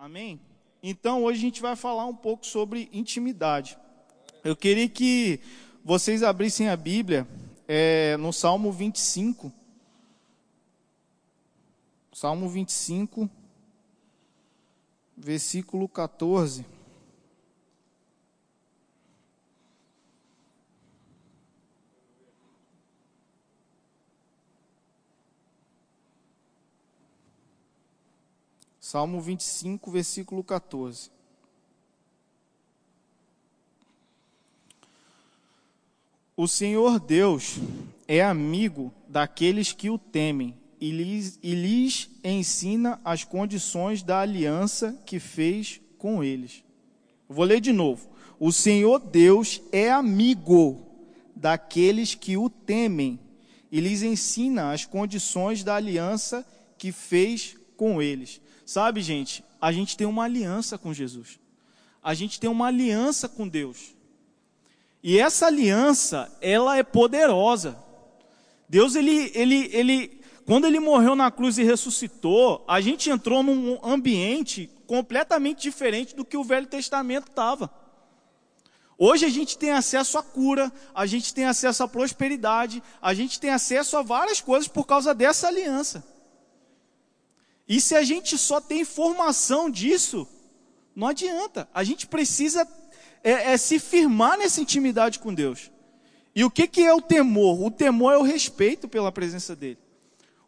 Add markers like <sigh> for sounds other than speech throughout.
Amém? Então hoje a gente vai falar um pouco sobre intimidade. Eu queria que vocês abrissem a Bíblia é, no Salmo 25. Salmo 25, versículo 14. Salmo 25, versículo 14. O Senhor Deus é amigo daqueles que o temem e lhes, e lhes ensina as condições da aliança que fez com eles. Vou ler de novo. O Senhor Deus é amigo daqueles que o temem e lhes ensina as condições da aliança que fez com eles. Sabe, gente, a gente tem uma aliança com Jesus. A gente tem uma aliança com Deus. E essa aliança, ela é poderosa. Deus, ele, ele, ele, quando ele morreu na cruz e ressuscitou, a gente entrou num ambiente completamente diferente do que o Velho Testamento estava. Hoje a gente tem acesso à cura, a gente tem acesso à prosperidade, a gente tem acesso a várias coisas por causa dessa aliança. E se a gente só tem informação disso, não adianta. A gente precisa é, é se firmar nessa intimidade com Deus. E o que, que é o temor? O temor é o respeito pela presença dele.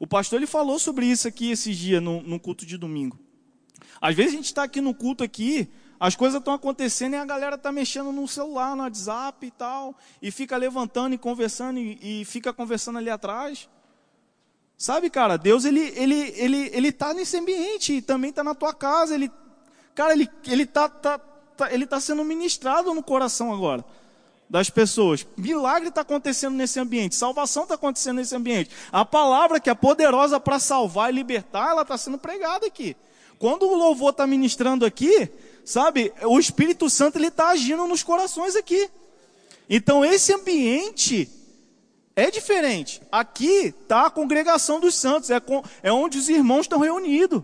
O pastor ele falou sobre isso aqui esses dias no, no culto de domingo. Às vezes a gente está aqui no culto aqui, as coisas estão acontecendo e a galera está mexendo no celular, no WhatsApp e tal, e fica levantando e conversando e, e fica conversando ali atrás. Sabe, cara, Deus ele ele ele ele tá nesse ambiente e também está na tua casa, ele cara, ele ele tá, tá, tá ele tá sendo ministrado no coração agora das pessoas. Milagre está acontecendo nesse ambiente, salvação está acontecendo nesse ambiente. A palavra que é poderosa para salvar e libertar, ela está sendo pregada aqui. Quando o louvor está ministrando aqui, sabe, o Espírito Santo ele está agindo nos corações aqui. Então esse ambiente é diferente. Aqui está a congregação dos santos, é, com, é onde os irmãos estão reunidos.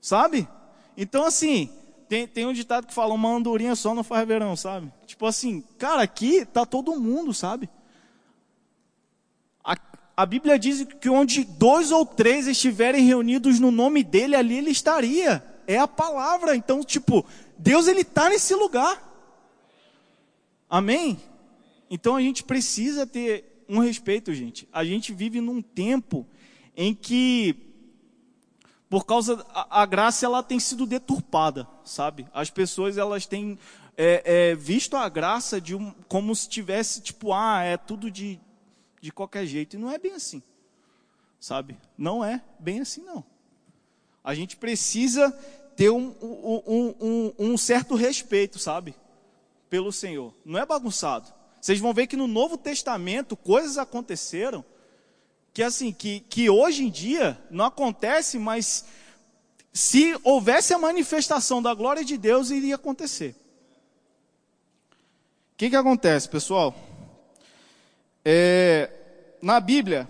Sabe? Então, assim, tem, tem um ditado que fala: uma andorinha só não faz verão, sabe? Tipo assim, cara, aqui está todo mundo, sabe? A, a Bíblia diz que onde dois ou três estiverem reunidos no nome dele, ali ele estaria. É a palavra. Então, tipo, Deus ele está nesse lugar. Amém? Então a gente precisa ter um respeito, gente. A gente vive num tempo em que, por causa a, a graça, ela tem sido deturpada, sabe? As pessoas elas têm é, é, visto a graça de um, como se tivesse tipo, ah, é tudo de, de qualquer jeito. E não é bem assim, sabe? Não é bem assim, não. A gente precisa ter um, um, um, um certo respeito, sabe? Pelo Senhor. Não é bagunçado. Vocês vão ver que no Novo Testamento coisas aconteceram que assim, que, que hoje em dia não acontece, mas se houvesse a manifestação da glória de Deus, iria acontecer. O que, que acontece, pessoal? É, na Bíblia,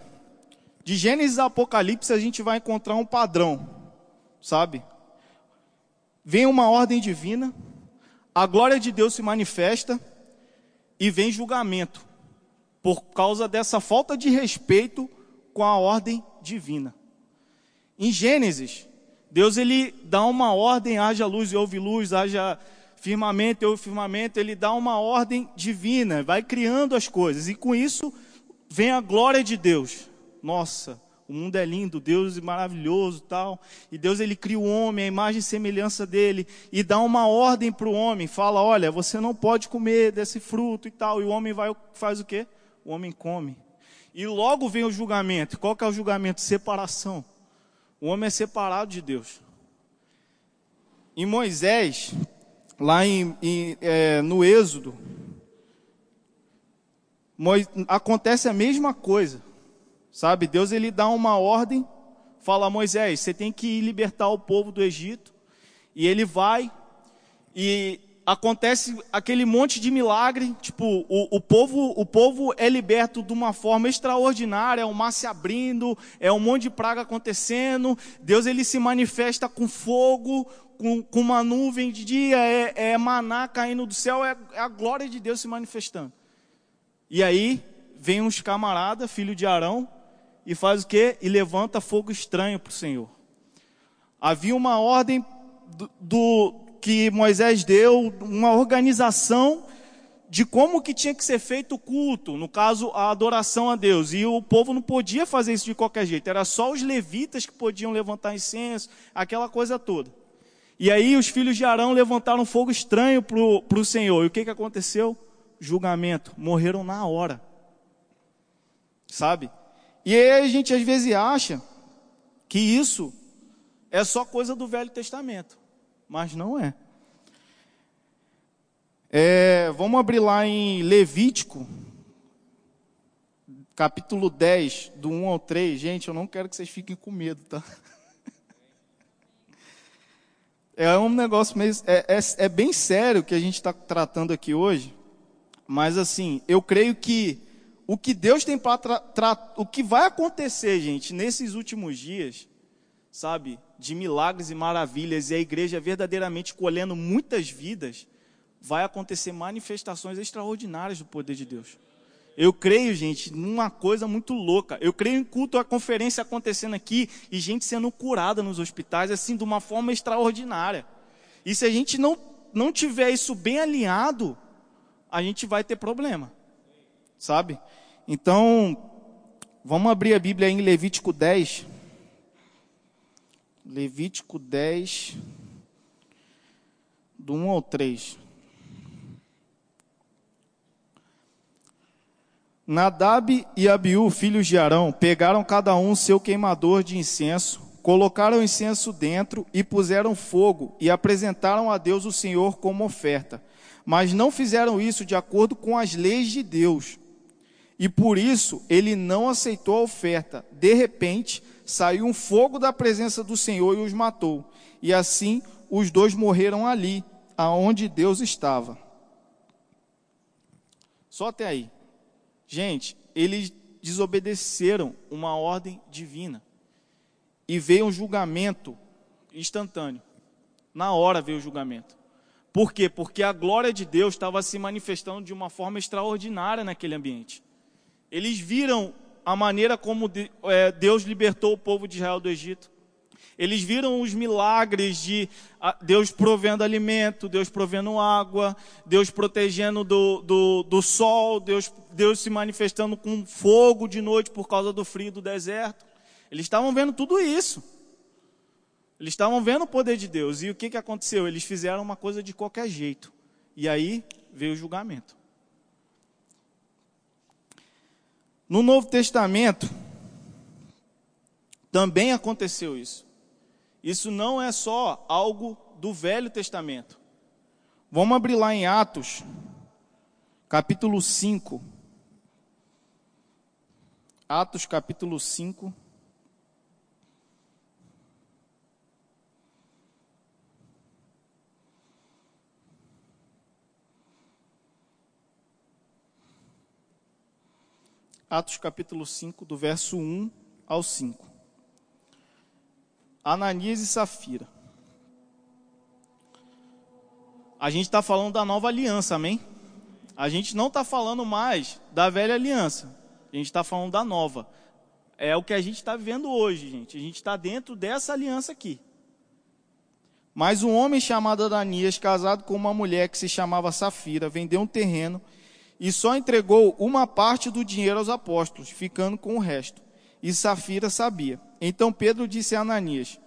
de Gênesis a Apocalipse, a gente vai encontrar um padrão, sabe? Vem uma ordem divina, a glória de Deus se manifesta, e vem julgamento por causa dessa falta de respeito com a ordem divina. Em Gênesis, Deus ele dá uma ordem, haja luz e houve luz, haja firmamento e houve firmamento, ele dá uma ordem divina, vai criando as coisas, e com isso vem a glória de Deus. Nossa, o mundo é lindo, Deus é maravilhoso, tal. E Deus ele cria o homem, a imagem e semelhança dele e dá uma ordem para o homem, fala: "Olha, você não pode comer desse fruto e tal". E o homem vai faz o quê? O homem come. E logo vem o julgamento. Qual que é o julgamento? Separação. O homem é separado de Deus. Em Moisés, lá em, em é, no Êxodo, acontece a mesma coisa. Sabe, Deus ele dá uma ordem, fala a Moisés, você tem que libertar o povo do Egito. E ele vai e acontece aquele monte de milagre, tipo, o, o, povo, o povo é liberto de uma forma extraordinária, é o mar se abrindo, é um monte de praga acontecendo, Deus ele se manifesta com fogo, com, com uma nuvem de dia, é, é maná caindo do céu, é, é a glória de Deus se manifestando. E aí, vem uns camarada, filho de Arão, e faz o quê? E levanta fogo estranho para o Senhor. Havia uma ordem do, do que Moisés deu uma organização de como que tinha que ser feito o culto, no caso a adoração a Deus. E o povo não podia fazer isso de qualquer jeito, era só os levitas que podiam levantar incenso, aquela coisa toda. E aí os filhos de Arão levantaram fogo estranho para o Senhor. E o que, que aconteceu? Julgamento. Morreram na hora. Sabe? E aí a gente às vezes acha que isso é só coisa do Velho Testamento mas não é. é. Vamos abrir lá em Levítico, capítulo 10, do 1 ao 3. Gente, eu não quero que vocês fiquem com medo, tá? <laughs> É um negócio meio. É, é, é bem sério que a gente está tratando aqui hoje, mas assim, eu creio que o que Deus tem para. O que vai acontecer, gente, nesses últimos dias, sabe? de milagres e maravilhas e a igreja verdadeiramente colhendo muitas vidas, vai acontecer manifestações extraordinárias do poder de Deus. Eu creio, gente, numa coisa muito louca. Eu creio em culto, a conferência acontecendo aqui e gente sendo curada nos hospitais, assim, de uma forma extraordinária. E se a gente não, não tiver isso bem alinhado, a gente vai ter problema. Sabe? Então, vamos abrir a Bíblia em Levítico 10. Levítico 10, do 1 ao 3. Nadab e Abiú, filhos de Arão, pegaram cada um seu queimador de incenso, colocaram o incenso dentro e puseram fogo e apresentaram a Deus o Senhor como oferta. Mas não fizeram isso de acordo com as leis de Deus. E por isso ele não aceitou a oferta. De repente, saiu um fogo da presença do Senhor e os matou. E assim os dois morreram ali, aonde Deus estava. Só até aí. Gente, eles desobedeceram uma ordem divina. E veio um julgamento instantâneo. Na hora veio o julgamento. Por quê? Porque a glória de Deus estava se manifestando de uma forma extraordinária naquele ambiente. Eles viram a maneira como é, Deus libertou o povo de Israel do Egito. Eles viram os milagres de Deus provendo alimento, Deus provendo água, Deus protegendo do, do, do sol, Deus, Deus se manifestando com fogo de noite por causa do frio do deserto. Eles estavam vendo tudo isso. Eles estavam vendo o poder de Deus. E o que, que aconteceu? Eles fizeram uma coisa de qualquer jeito. E aí veio o julgamento. No Novo Testamento, também aconteceu isso. Isso não é só algo do Velho Testamento. Vamos abrir lá em Atos, capítulo 5. Atos, capítulo 5. Atos capítulo 5, do verso 1 ao 5. Ananias e Safira. A gente está falando da nova aliança, amém? A gente não está falando mais da velha aliança. A gente está falando da nova. É o que a gente está vivendo hoje, gente. A gente está dentro dessa aliança aqui. Mas um homem chamado Ananias, casado com uma mulher que se chamava Safira, vendeu um terreno e só entregou uma parte do dinheiro aos apóstolos, ficando com o resto. E Safira sabia. Então Pedro disse a Ananias: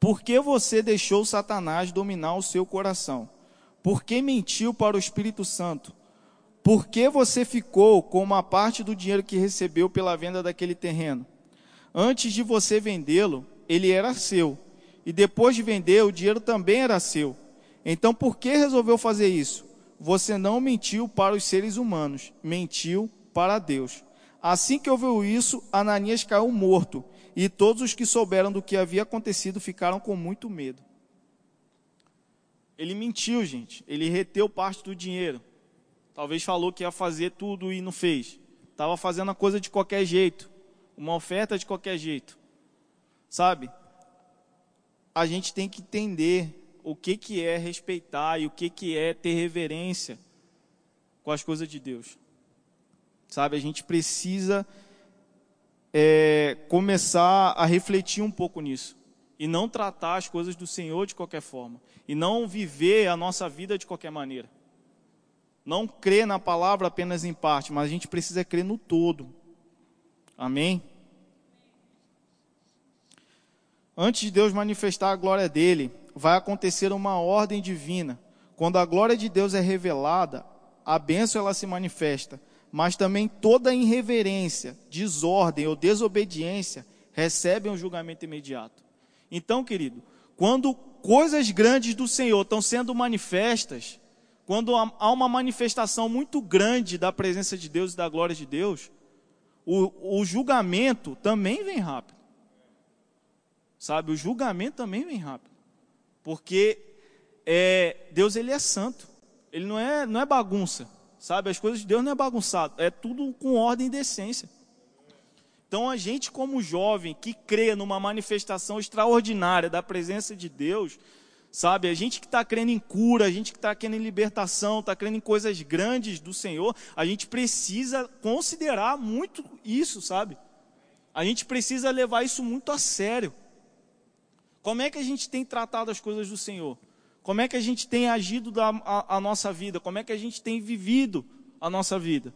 Por que você deixou Satanás dominar o seu coração? Por que mentiu para o Espírito Santo? Por que você ficou com uma parte do dinheiro que recebeu pela venda daquele terreno? Antes de você vendê-lo, ele era seu. E depois de vender, o dinheiro também era seu. Então por que resolveu fazer isso? Você não mentiu para os seres humanos, mentiu para Deus. Assim que ouviu isso, Ananias caiu morto, e todos os que souberam do que havia acontecido ficaram com muito medo. Ele mentiu, gente. Ele reteu parte do dinheiro. Talvez falou que ia fazer tudo e não fez. Estava fazendo a coisa de qualquer jeito. Uma oferta de qualquer jeito. Sabe? A gente tem que entender o que, que é respeitar e o que, que é ter reverência com as coisas de Deus. Sabe? A gente precisa é, começar a refletir um pouco nisso. E não tratar as coisas do Senhor de qualquer forma. E não viver a nossa vida de qualquer maneira não crê na palavra apenas em parte, mas a gente precisa crer no todo. Amém? Antes de Deus manifestar a glória dele, vai acontecer uma ordem divina. Quando a glória de Deus é revelada, a bênção ela se manifesta, mas também toda irreverência, desordem ou desobediência recebem um julgamento imediato. Então, querido, quando coisas grandes do Senhor estão sendo manifestas, quando há uma manifestação muito grande da presença de Deus e da glória de Deus, o, o julgamento também vem rápido. Sabe, o julgamento também vem rápido. Porque é, Deus ele é santo. Ele não é, não é bagunça. Sabe, as coisas de Deus não é bagunçado. É tudo com ordem e decência. Então a gente como jovem que crê numa manifestação extraordinária da presença de Deus, Sabe, a gente que está crendo em cura, a gente que está crendo em libertação, está crendo em coisas grandes do Senhor, a gente precisa considerar muito isso, sabe? A gente precisa levar isso muito a sério. Como é que a gente tem tratado as coisas do Senhor? Como é que a gente tem agido da, a, a nossa vida? Como é que a gente tem vivido a nossa vida?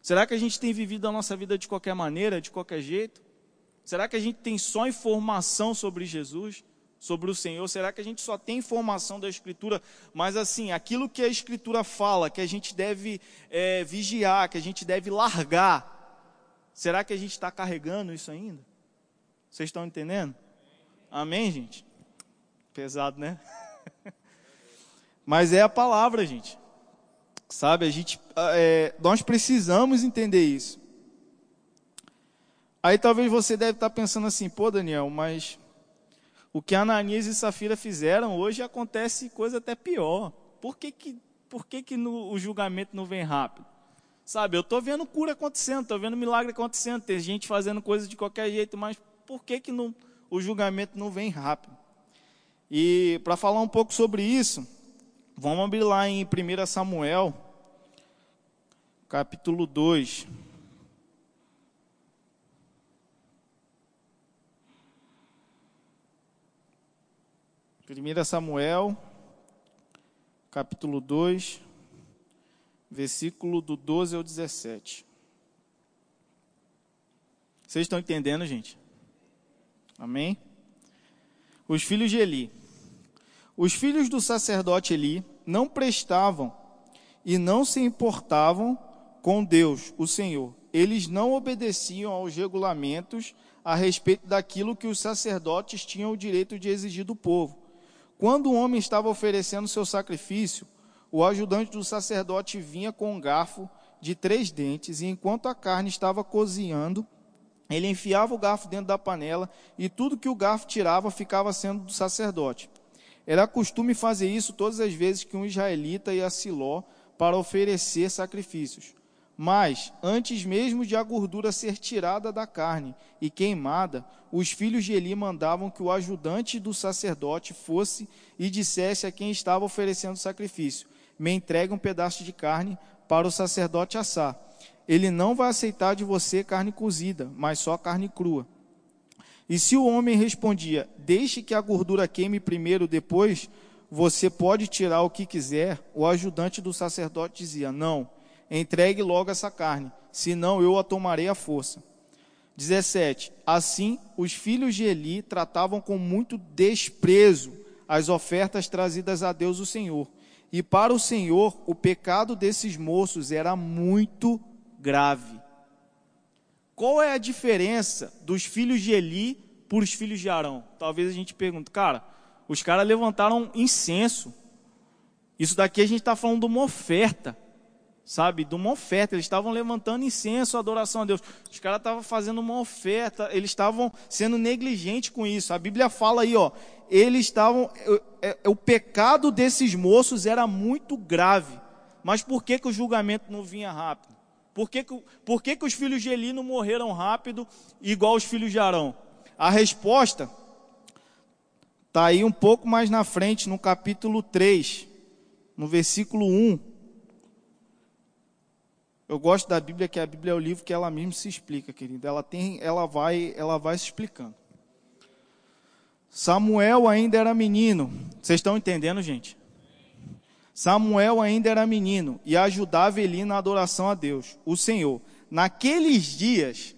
Será que a gente tem vivido a nossa vida de qualquer maneira, de qualquer jeito? Será que a gente tem só informação sobre Jesus? sobre o Senhor? Será que a gente só tem informação da Escritura, mas assim, aquilo que a Escritura fala, que a gente deve é, vigiar, que a gente deve largar, será que a gente está carregando isso ainda? Vocês estão entendendo? Amém, gente? Pesado, né? <laughs> mas é a palavra, gente. Sabe, a gente, é, nós precisamos entender isso. Aí talvez você deve estar pensando assim, pô, Daniel, mas o que Ananias e Safira fizeram, hoje acontece coisa até pior. Por que, que, por que, que no, o julgamento não vem rápido? Sabe, eu estou vendo cura acontecendo, estou vendo milagre acontecendo, tem gente fazendo coisas de qualquer jeito, mas por que, que não, o julgamento não vem rápido? E para falar um pouco sobre isso, vamos abrir lá em 1 Samuel, capítulo 2. 1 Samuel, capítulo 2, versículo do 12 ao 17. Vocês estão entendendo, gente? Amém? Os filhos de Eli. Os filhos do sacerdote Eli não prestavam e não se importavam com Deus, o Senhor. Eles não obedeciam aos regulamentos a respeito daquilo que os sacerdotes tinham o direito de exigir do povo quando o homem estava oferecendo seu sacrifício, o ajudante do sacerdote vinha com um garfo de três dentes, e enquanto a carne estava cozinhando, ele enfiava o garfo dentro da panela, e tudo que o garfo tirava ficava sendo do sacerdote. Era costume fazer isso todas as vezes que um israelita ia a Siló para oferecer sacrifícios. Mas, antes mesmo de a gordura ser tirada da carne e queimada, os filhos de Eli mandavam que o ajudante do sacerdote fosse e dissesse a quem estava oferecendo o sacrifício: Me entregue um pedaço de carne para o sacerdote assar. Ele não vai aceitar de você carne cozida, mas só carne crua. E se o homem respondia: Deixe que a gordura queime primeiro, depois você pode tirar o que quiser, o ajudante do sacerdote dizia: Não entregue logo essa carne, senão eu a tomarei à força. 17. Assim, os filhos de Eli tratavam com muito desprezo as ofertas trazidas a Deus o Senhor. E para o Senhor, o pecado desses moços era muito grave. Qual é a diferença dos filhos de Eli para os filhos de Arão? Talvez a gente pergunte, cara, os caras levantaram incenso. Isso daqui a gente está falando de uma oferta. sabe, de uma oferta. Eles estavam levantando incenso, adoração a Deus. Os caras estavam fazendo uma oferta, eles estavam sendo negligentes com isso. A Bíblia fala aí, ó, eles estavam, é, o pecado desses moços era muito grave. Mas por que, que o julgamento não vinha rápido? Por que, por que, que os filhos de Eli não morreram rápido, igual os filhos de Arão? A resposta está aí um pouco mais na frente, no capítulo 3, no versículo 1. Eu gosto da Bíblia, que a Bíblia é o livro que ela mesma se explica, querido. Ela tem, ela vai, ela vai se explicando. Samuel ainda era menino. Vocês estão entendendo, gente? Samuel ainda era menino e ajudava Eli na adoração a Deus, o Senhor. Naqueles dias,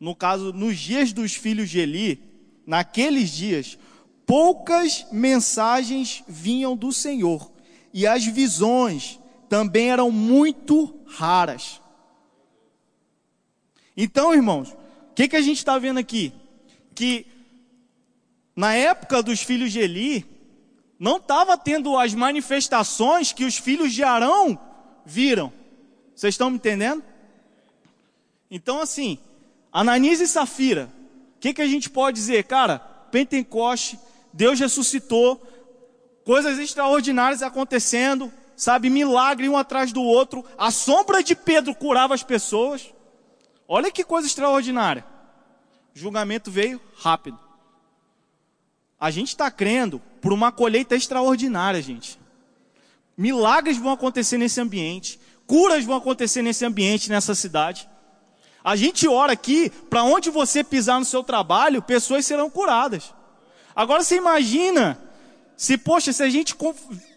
no caso, nos dias dos filhos de Eli, naqueles dias, poucas mensagens vinham do Senhor e as visões também eram muito raras. Então, irmãos, o que, que a gente está vendo aqui? Que na época dos filhos de Eli, não estava tendo as manifestações que os filhos de Arão viram. Vocês estão me entendendo? Então, assim, Ananias e Safira, o que, que a gente pode dizer? Cara, Pentecoste, Deus ressuscitou, coisas extraordinárias acontecendo, sabe, milagre um atrás do outro, a sombra de Pedro curava as pessoas. Olha que coisa extraordinária. O julgamento veio rápido. A gente está crendo por uma colheita extraordinária, gente. Milagres vão acontecer nesse ambiente, curas vão acontecer nesse ambiente, nessa cidade. A gente ora aqui, para onde você pisar no seu trabalho, pessoas serão curadas. Agora você imagina, se, poxa, se a gente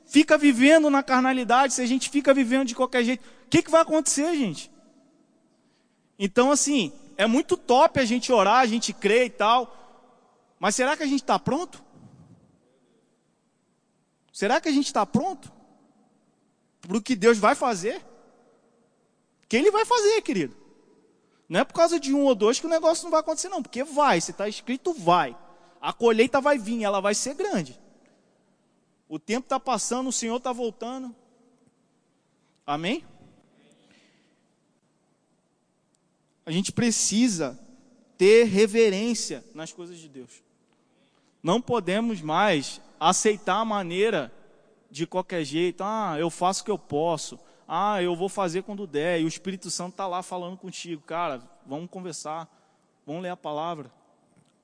fica vivendo na carnalidade, se a gente fica vivendo de qualquer jeito, o que, que vai acontecer, gente? Então, assim, é muito top a gente orar, a gente crer e tal, mas será que a gente está pronto? Será que a gente está pronto para o que Deus vai fazer? Que Ele vai fazer, querido. Não é por causa de um ou dois que o negócio não vai acontecer, não, porque vai, se está escrito, vai. A colheita vai vir, ela vai ser grande. O tempo está passando, o Senhor está voltando. Amém? A gente precisa ter reverência nas coisas de Deus. Não podemos mais aceitar a maneira de qualquer jeito. Ah, eu faço o que eu posso. Ah, eu vou fazer quando der. E o Espírito Santo está lá falando contigo. Cara, vamos conversar. Vamos ler a palavra.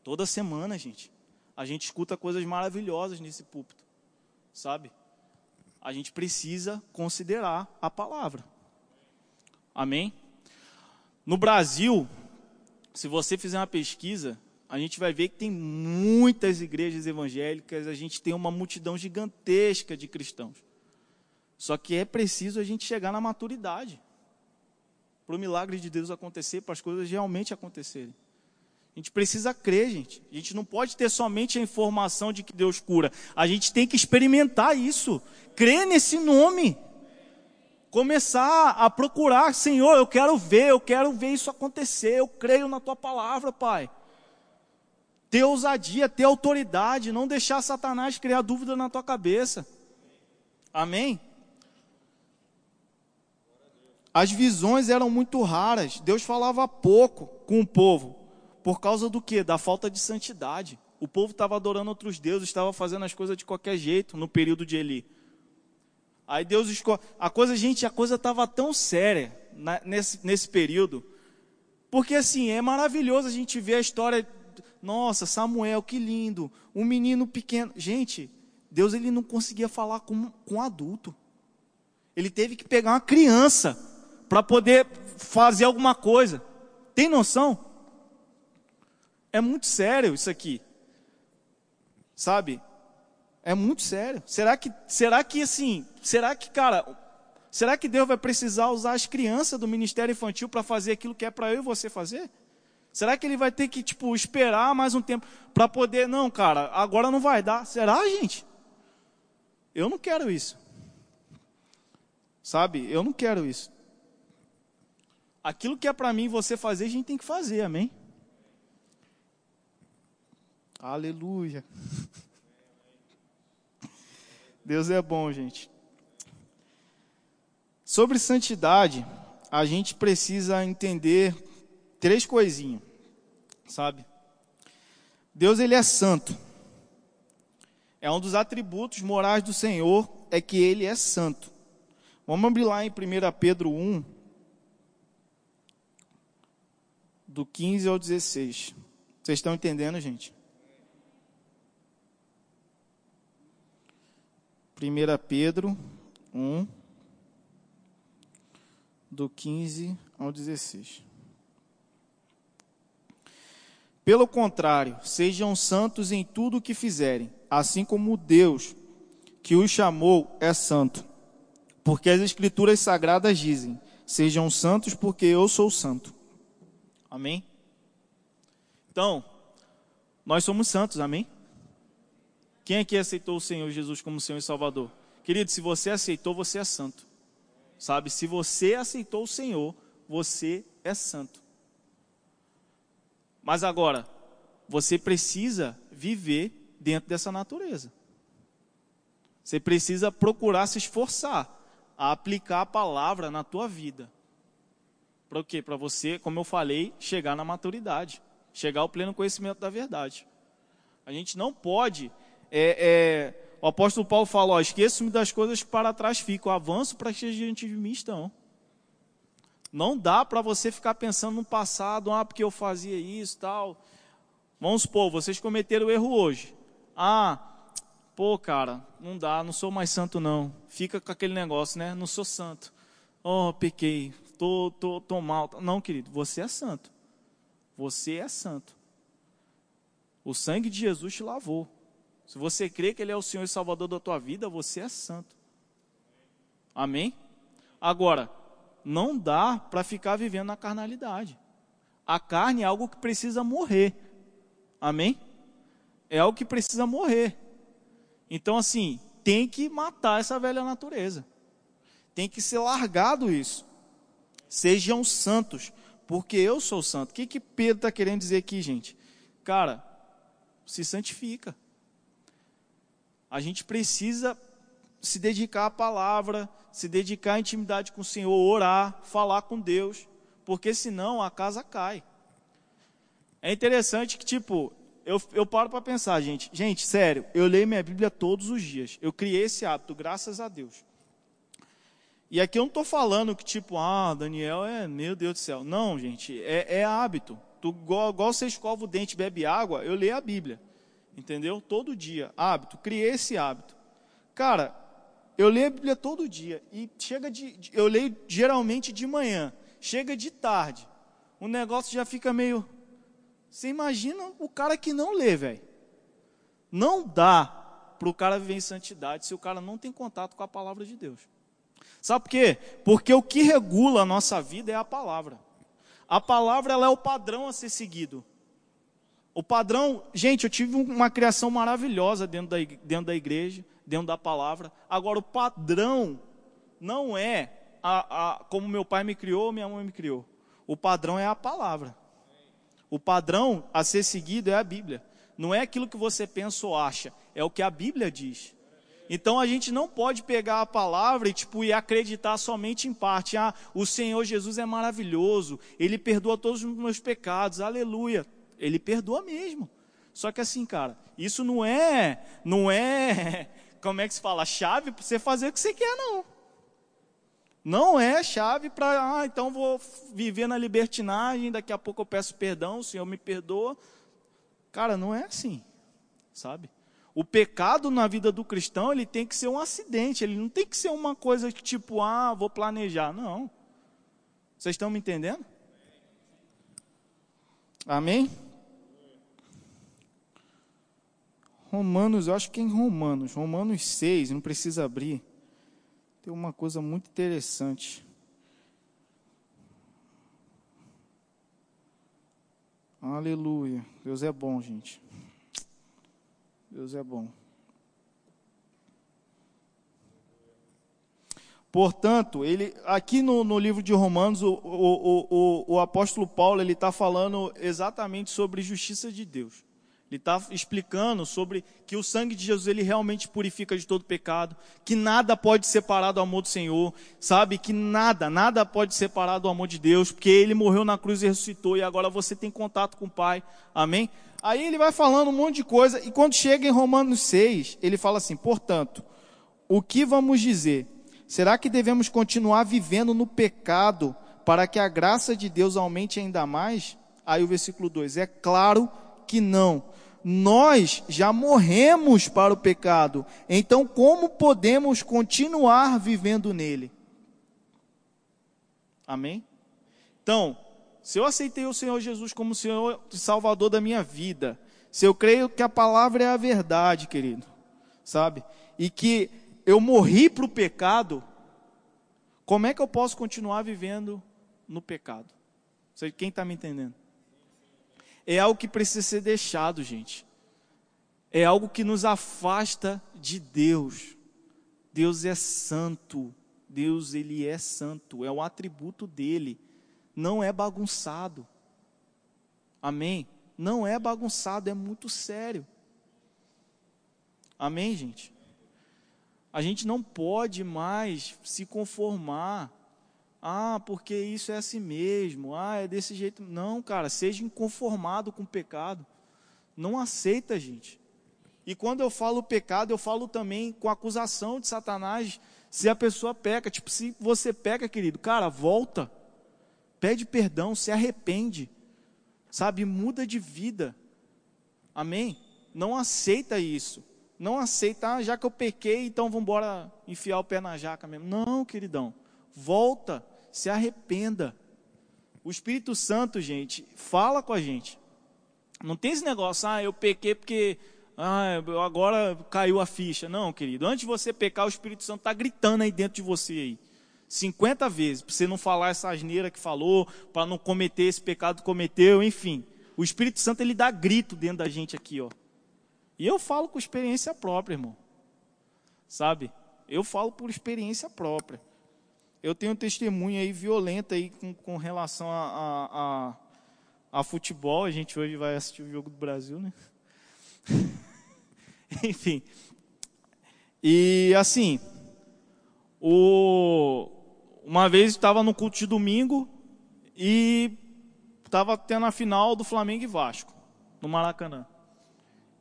Toda semana, gente. A gente escuta coisas maravilhosas nesse púlpito sabe? A gente precisa considerar a palavra. Amém? No Brasil, se você fizer uma pesquisa, a gente vai ver que tem muitas igrejas evangélicas, a gente tem uma multidão gigantesca de cristãos. Só que é preciso a gente chegar na maturidade para o milagre de Deus acontecer, para as coisas realmente acontecerem. A gente precisa crer, gente. A gente não pode ter somente a informação de que Deus cura. A gente tem que experimentar isso. Crer nesse nome. Começar a procurar, Senhor, eu quero ver, eu quero ver isso acontecer. Eu creio na tua palavra, Pai. Ter ousadia, ter autoridade, não deixar Satanás criar dúvida na tua cabeça. Amém? As visões eram muito raras, Deus falava pouco com o povo. Por causa do que? Da falta de santidade. O povo estava adorando outros deuses, estava fazendo as coisas de qualquer jeito no período de Eli. Aí Deus escolhe. A coisa, gente, a coisa estava tão séria na, nesse, nesse período. Porque assim, é maravilhoso a gente ver a história. Nossa, Samuel, que lindo. Um menino pequeno. Gente, Deus ele não conseguia falar com, com adulto. Ele teve que pegar uma criança para poder fazer alguma coisa. Tem noção? É muito sério isso aqui. Sabe? É muito sério. Será que, será que assim, será que, cara, será que Deus vai precisar usar as crianças do ministério infantil para fazer aquilo que é para eu e você fazer? Será que ele vai ter que, tipo, esperar mais um tempo para poder, não, cara, agora não vai dar? Será, gente? Eu não quero isso. Sabe? Eu não quero isso. Aquilo que é para mim você fazer, a gente tem que fazer, amém? Aleluia. <laughs> Deus é bom, gente. Sobre santidade, a gente precisa entender três coisinhas, sabe? Deus ele é santo. É um dos atributos morais do Senhor é que ele é santo. Vamos abrir lá em 1 Pedro 1, do 15 ao 16. Vocês estão entendendo, gente? 1 Pedro 1, do 15 ao 16. Pelo contrário, sejam santos em tudo o que fizerem, assim como Deus que os chamou é santo. Porque as Escrituras sagradas dizem: Sejam santos, porque eu sou santo. Amém? Então, nós somos santos, amém? Quem aqui aceitou o Senhor Jesus como Senhor e Salvador? Querido, se você aceitou, você é santo. Sabe? Se você aceitou o Senhor, você é santo. Mas agora, você precisa viver dentro dessa natureza. Você precisa procurar se esforçar a aplicar a palavra na tua vida. Para o quê? Para você, como eu falei, chegar na maturidade, chegar ao pleno conhecimento da verdade. A gente não pode. É, é, o apóstolo Paulo fala: esqueço-me das coisas para trás ficam, avanço para que diante de mim estão. Não dá para você ficar pensando no passado, ah, porque eu fazia isso tal. Vamos supor, vocês cometeram erro hoje. Ah, pô, cara, não dá, não sou mais santo não. Fica com aquele negócio, né? Não sou santo. Oh, pequei, tô, tô, tô mal. Não, querido, você é santo. Você é santo. O sangue de Jesus te lavou. Se você crê que Ele é o Senhor e Salvador da tua vida, você é santo. Amém? Agora, não dá para ficar vivendo na carnalidade. A carne é algo que precisa morrer. Amém? É algo que precisa morrer. Então, assim, tem que matar essa velha natureza. Tem que ser largado isso. Sejam santos, porque eu sou santo. O que, que Pedro está querendo dizer aqui, gente? Cara, se santifica. A gente precisa se dedicar à palavra, se dedicar à intimidade com o Senhor, orar, falar com Deus, porque senão a casa cai. É interessante que, tipo, eu, eu paro para pensar, gente. Gente, sério, eu leio minha Bíblia todos os dias. Eu criei esse hábito, graças a Deus. E aqui eu não estou falando que, tipo, ah, Daniel é, meu Deus do céu. Não, gente, é, é hábito. Tu, igual, igual você escova o dente bebe água, eu leio a Bíblia. Entendeu? Todo dia. Hábito. Criei esse hábito. Cara, eu leio a Bíblia todo dia. E chega de. Eu leio geralmente de manhã. Chega de tarde. O negócio já fica meio. Você imagina o cara que não lê, velho. Não dá para o cara viver em santidade se o cara não tem contato com a palavra de Deus. Sabe por quê? Porque o que regula a nossa vida é a palavra. A palavra ela é o padrão a ser seguido. O padrão, gente, eu tive uma criação maravilhosa dentro da, dentro da igreja, dentro da palavra. Agora, o padrão não é a, a, como meu pai me criou, minha mãe me criou. O padrão é a palavra. O padrão a ser seguido é a Bíblia. Não é aquilo que você pensa ou acha, é o que a Bíblia diz. Então a gente não pode pegar a palavra e tipo e acreditar somente em parte. Ah, o Senhor Jesus é maravilhoso, ele perdoa todos os meus pecados. Aleluia. Ele perdoa mesmo. Só que assim, cara, isso não é, não é, como é que se fala, chave para você fazer o que você quer não. Não é chave para, ah, então vou viver na libertinagem, daqui a pouco eu peço perdão, o Senhor me perdoa. Cara, não é assim, sabe? O pecado na vida do cristão, ele tem que ser um acidente, ele não tem que ser uma coisa tipo, ah, vou planejar. Não. Vocês estão me entendendo? Amém? Romanos, eu acho que é em Romanos, Romanos 6, não precisa abrir tem uma coisa muito interessante. Aleluia. Deus é bom, gente. Deus é bom. Portanto, ele, aqui no, no livro de Romanos, o, o, o, o apóstolo Paulo ele está falando exatamente sobre justiça de Deus. Ele está explicando sobre que o sangue de Jesus ele realmente purifica de todo pecado, que nada pode separar do amor do Senhor, sabe? Que nada, nada pode separar do amor de Deus, porque ele morreu na cruz e ressuscitou e agora você tem contato com o Pai. Amém? Aí ele vai falando um monte de coisa e quando chega em Romanos 6, ele fala assim: portanto, o que vamos dizer? Será que devemos continuar vivendo no pecado para que a graça de Deus aumente ainda mais? Aí o versículo 2: é claro que não nós já morremos para o pecado, então como podemos continuar vivendo nele? Amém? Então, se eu aceitei o Senhor Jesus como Senhor e Salvador da minha vida, se eu creio que a palavra é a verdade, querido, sabe? E que eu morri para o pecado, como é que eu posso continuar vivendo no pecado? Quem está me entendendo? É algo que precisa ser deixado, gente. É algo que nos afasta de Deus. Deus é santo. Deus, ele é santo. É um atributo dele. Não é bagunçado. Amém? Não é bagunçado, é muito sério. Amém, gente? A gente não pode mais se conformar ah, porque isso é assim mesmo. Ah, é desse jeito. Não, cara, seja inconformado com o pecado. Não aceita, gente. E quando eu falo pecado, eu falo também com acusação de Satanás. Se a pessoa peca, tipo, se você peca, querido, cara, volta. Pede perdão, se arrepende. Sabe, muda de vida. Amém? Não aceita isso. Não aceita, ah, já que eu pequei, então vamos embora enfiar o pé na jaca mesmo. Não, queridão. Volta se arrependa. O Espírito Santo, gente, fala com a gente. Não tem esse negócio, ah, eu pequei porque ah, agora caiu a ficha. Não, querido. Antes de você pecar, o Espírito Santo está gritando aí dentro de você aí. 50 vezes, para você não falar essa asneira que falou, para não cometer esse pecado que cometeu, enfim. O Espírito Santo ele dá grito dentro da gente aqui, ó. E eu falo com experiência própria, irmão. Sabe? Eu falo por experiência própria eu tenho testemunho aí violento aí com, com relação a, a, a, a, futebol. A gente hoje vai assistir o jogo do Brasil, né? <laughs> Enfim. E assim, o, uma vez estava no culto de domingo e estava tendo a final do Flamengo e Vasco, no Maracanã.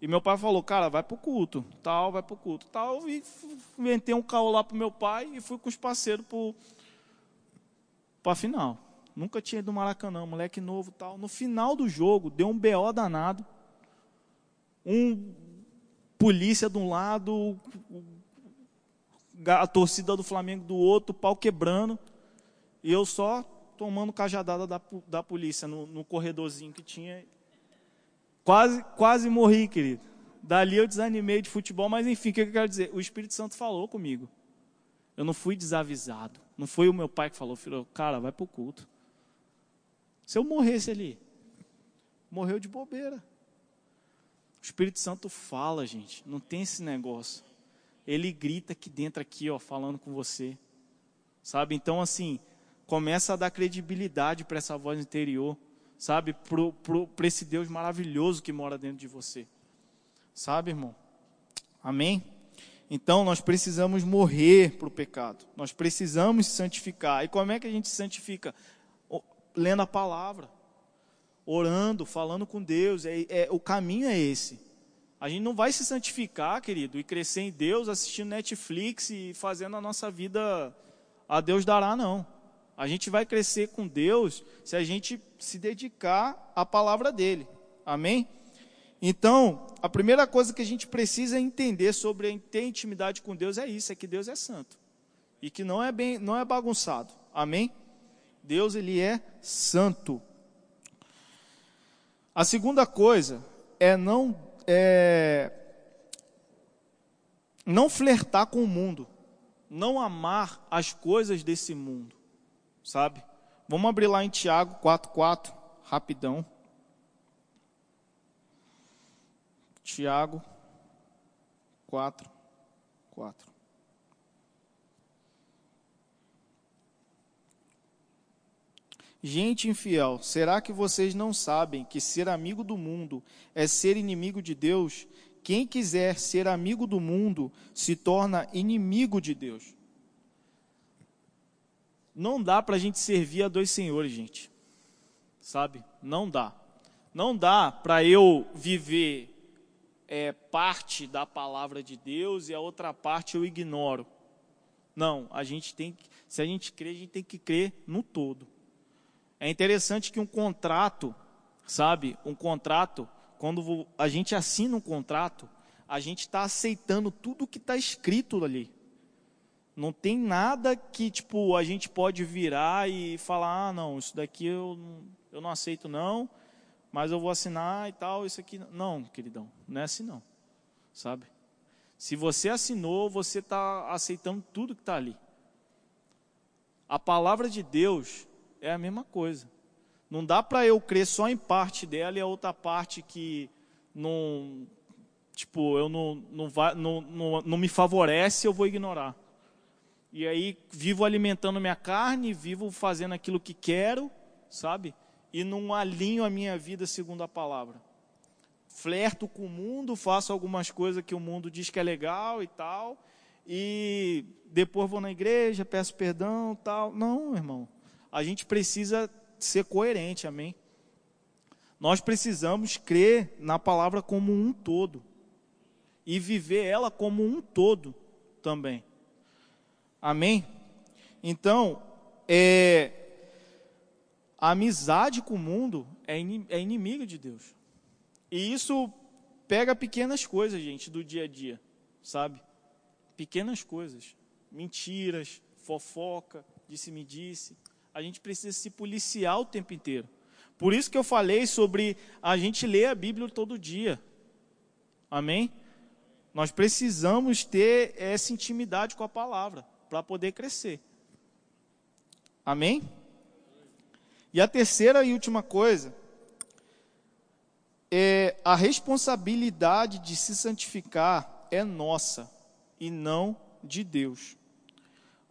E meu pai falou, cara, vai pro culto, tal, vai pro culto, tal. E inventei um carro lá pro meu pai e fui com os parceiros pro, pra final. Nunca tinha ido no Maracanã, moleque novo tal. No final do jogo, deu um BO danado. Um polícia de um lado, a torcida do Flamengo do outro, pau quebrando. E eu só tomando cajadada da, da polícia no, no corredorzinho que tinha Quase, quase morri, querido. Dali eu desanimei de futebol, mas enfim, o que eu quero dizer? O Espírito Santo falou comigo. Eu não fui desavisado. Não foi o meu pai que falou, filho, cara, vai para o culto. Se eu morresse ali, morreu de bobeira. O Espírito Santo fala, gente, não tem esse negócio. Ele grita aqui dentro, aqui, ó, falando com você. Sabe? Então, assim, começa a dar credibilidade para essa voz interior sabe, para esse Deus maravilhoso que mora dentro de você. Sabe, irmão? Amém? Então nós precisamos morrer para o pecado, nós precisamos se santificar. E como é que a gente se santifica? Lendo a palavra, orando, falando com Deus. É, é, o caminho é esse. A gente não vai se santificar, querido, e crescer em Deus assistindo Netflix e fazendo a nossa vida a Deus dará, não. A gente vai crescer com Deus se a gente se dedicar à palavra dele. Amém? Então, a primeira coisa que a gente precisa entender sobre ter intimidade com Deus é isso, é que Deus é santo e que não é bem, não é bagunçado. Amém? Deus ele é santo. A segunda coisa é não é, não flertar com o mundo, não amar as coisas desse mundo sabe? Vamos abrir lá em Tiago 4,4, rapidão. Tiago 4, 4. Gente infiel, será que vocês não sabem que ser amigo do mundo é ser inimigo de Deus? Quem quiser ser amigo do mundo se torna inimigo de Deus. Não dá para a gente servir a dois senhores, gente. Sabe? Não dá. Não dá para eu viver é, parte da palavra de Deus e a outra parte eu ignoro. Não, a gente tem que, se a gente crê, a gente tem que crer no todo. É interessante que um contrato, sabe, um contrato, quando a gente assina um contrato, a gente está aceitando tudo que está escrito ali. Não tem nada que, tipo, a gente pode virar e falar, ah, não, isso daqui eu, eu não aceito não, mas eu vou assinar e tal, isso aqui. Não, queridão, não é assim não, sabe? Se você assinou, você está aceitando tudo que está ali. A palavra de Deus é a mesma coisa. Não dá para eu crer só em parte dela e a outra parte que não, tipo, eu não, não, vai, não, não, não me favorece, eu vou ignorar. E aí vivo alimentando minha carne, vivo fazendo aquilo que quero, sabe? E não alinho a minha vida segundo a palavra. Flerto com o mundo, faço algumas coisas que o mundo diz que é legal e tal, e depois vou na igreja, peço perdão, tal. Não, irmão. A gente precisa ser coerente, amém? Nós precisamos crer na palavra como um todo e viver ela como um todo também. Amém? Então, é, a amizade com o mundo é, é inimiga de Deus. E isso pega pequenas coisas, gente, do dia a dia, sabe? Pequenas coisas. Mentiras, fofoca, disse-me disse. A gente precisa se policiar o tempo inteiro. Por isso que eu falei sobre a gente ler a Bíblia todo dia. Amém? Nós precisamos ter essa intimidade com a palavra para poder crescer. Amém? E a terceira e última coisa é a responsabilidade de se santificar é nossa e não de Deus.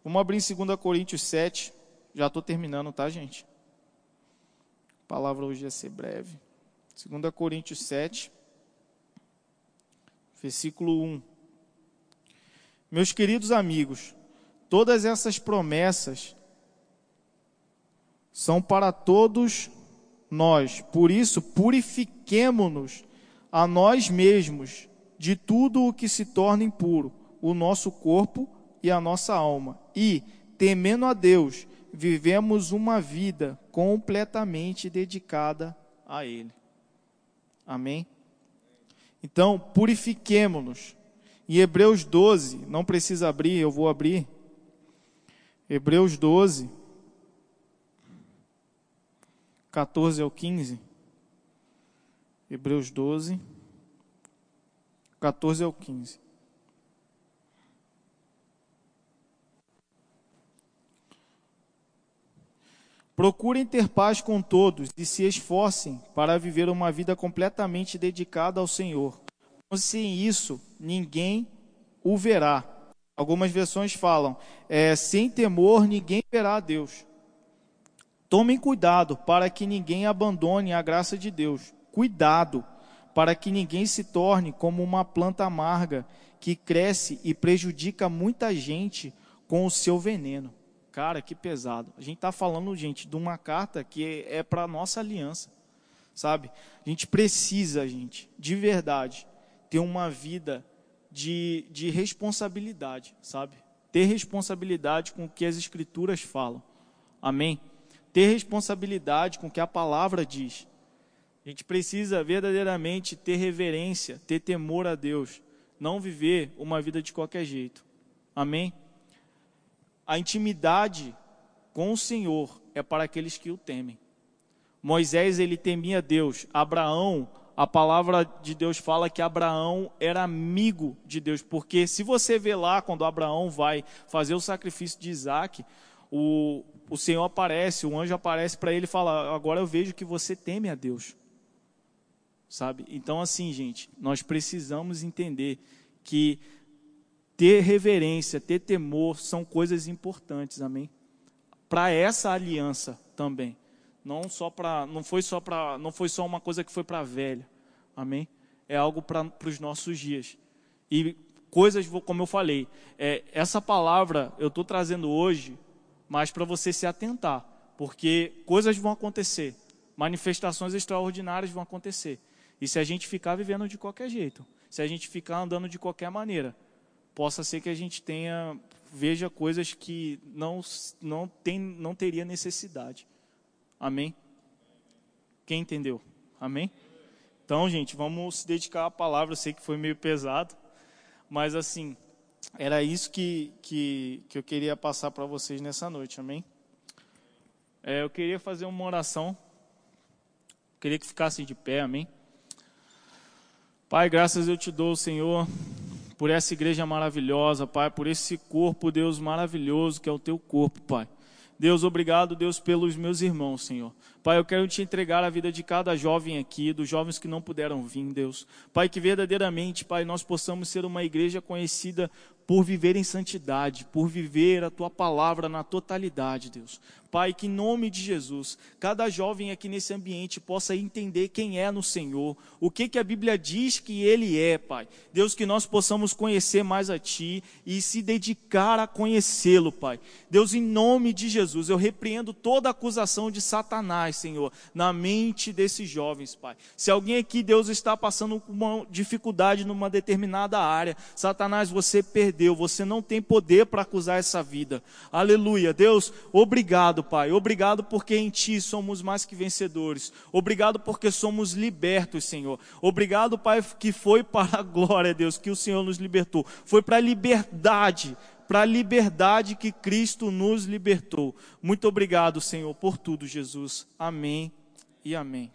Vamos abrir em 2 Coríntios 7. Já estou terminando, tá, gente? A palavra hoje ia ser breve. 2 Coríntios 7, versículo 1. Meus queridos amigos, Todas essas promessas são para todos nós. Por isso, purifiquemo-nos a nós mesmos de tudo o que se torna impuro, o nosso corpo e a nossa alma. E, temendo a Deus, vivemos uma vida completamente dedicada a Ele. Amém? Então, purifiquemo-nos. Em Hebreus 12, não precisa abrir, eu vou abrir. Hebreus 12, 14 ao 15. Hebreus 12, 14 ao 15. Procurem ter paz com todos e se esforcem para viver uma vida completamente dedicada ao Senhor. Sem isso, ninguém o verá. Algumas versões falam: é, sem temor ninguém verá a Deus. Tomem cuidado para que ninguém abandone a graça de Deus. Cuidado para que ninguém se torne como uma planta amarga que cresce e prejudica muita gente com o seu veneno. Cara, que pesado. A gente está falando, gente, de uma carta que é para a nossa aliança, sabe? A gente precisa, gente, de verdade, ter uma vida de, de responsabilidade, sabe? Ter responsabilidade com o que as Escrituras falam. Amém? Ter responsabilidade com o que a palavra diz. A gente precisa verdadeiramente ter reverência, ter temor a Deus, não viver uma vida de qualquer jeito. Amém? A intimidade com o Senhor é para aqueles que o temem. Moisés ele temia Deus, Abraão a palavra de Deus fala que Abraão era amigo de Deus, porque se você vê lá, quando Abraão vai fazer o sacrifício de Isaac, o, o Senhor aparece, o anjo aparece para ele e fala: Agora eu vejo que você teme a Deus. Sabe? Então, assim, gente, nós precisamos entender que ter reverência, ter temor são coisas importantes, amém? Para essa aliança também, Não só para, não foi só para, não foi só uma coisa que foi para velho. Amém? É algo para os nossos dias. E coisas, como eu falei, é, essa palavra eu estou trazendo hoje, mas para você se atentar, porque coisas vão acontecer, manifestações extraordinárias vão acontecer. E se a gente ficar vivendo de qualquer jeito, se a gente ficar andando de qualquer maneira, possa ser que a gente tenha veja coisas que não não tem não teria necessidade. Amém? Quem entendeu? Amém? Então, gente, vamos se dedicar à palavra. Eu sei que foi meio pesado, mas assim, era isso que, que, que eu queria passar para vocês nessa noite. Amém? É, eu queria fazer uma oração. Eu queria que ficassem de pé. Amém? Pai, graças eu te dou, Senhor, por essa igreja maravilhosa, Pai, por esse corpo, Deus, maravilhoso que é o teu corpo, Pai. Deus, obrigado, Deus, pelos meus irmãos, Senhor. Pai, eu quero te entregar a vida de cada jovem aqui, dos jovens que não puderam vir, Deus. Pai, que verdadeiramente, Pai, nós possamos ser uma igreja conhecida por viver em santidade, por viver a tua palavra na totalidade, Deus. Pai, que em nome de Jesus, cada jovem aqui nesse ambiente possa entender quem é no Senhor, o que que a Bíblia diz que ele é, Pai. Deus, que nós possamos conhecer mais a ti e se dedicar a conhecê-lo, Pai. Deus, em nome de Jesus, eu repreendo toda acusação de Satanás, Senhor, na mente desses jovens, Pai. Se alguém aqui, Deus, está passando uma dificuldade numa determinada área, Satanás, você perdeu, você não tem poder para acusar essa vida. Aleluia. Deus, obrigado, Pai. Obrigado porque em Ti somos mais que vencedores. Obrigado porque somos libertos, Senhor. Obrigado, Pai, que foi para a glória, Deus, que o Senhor nos libertou. Foi para a liberdade, para a liberdade que Cristo nos libertou. Muito obrigado, Senhor, por tudo, Jesus. Amém e amém.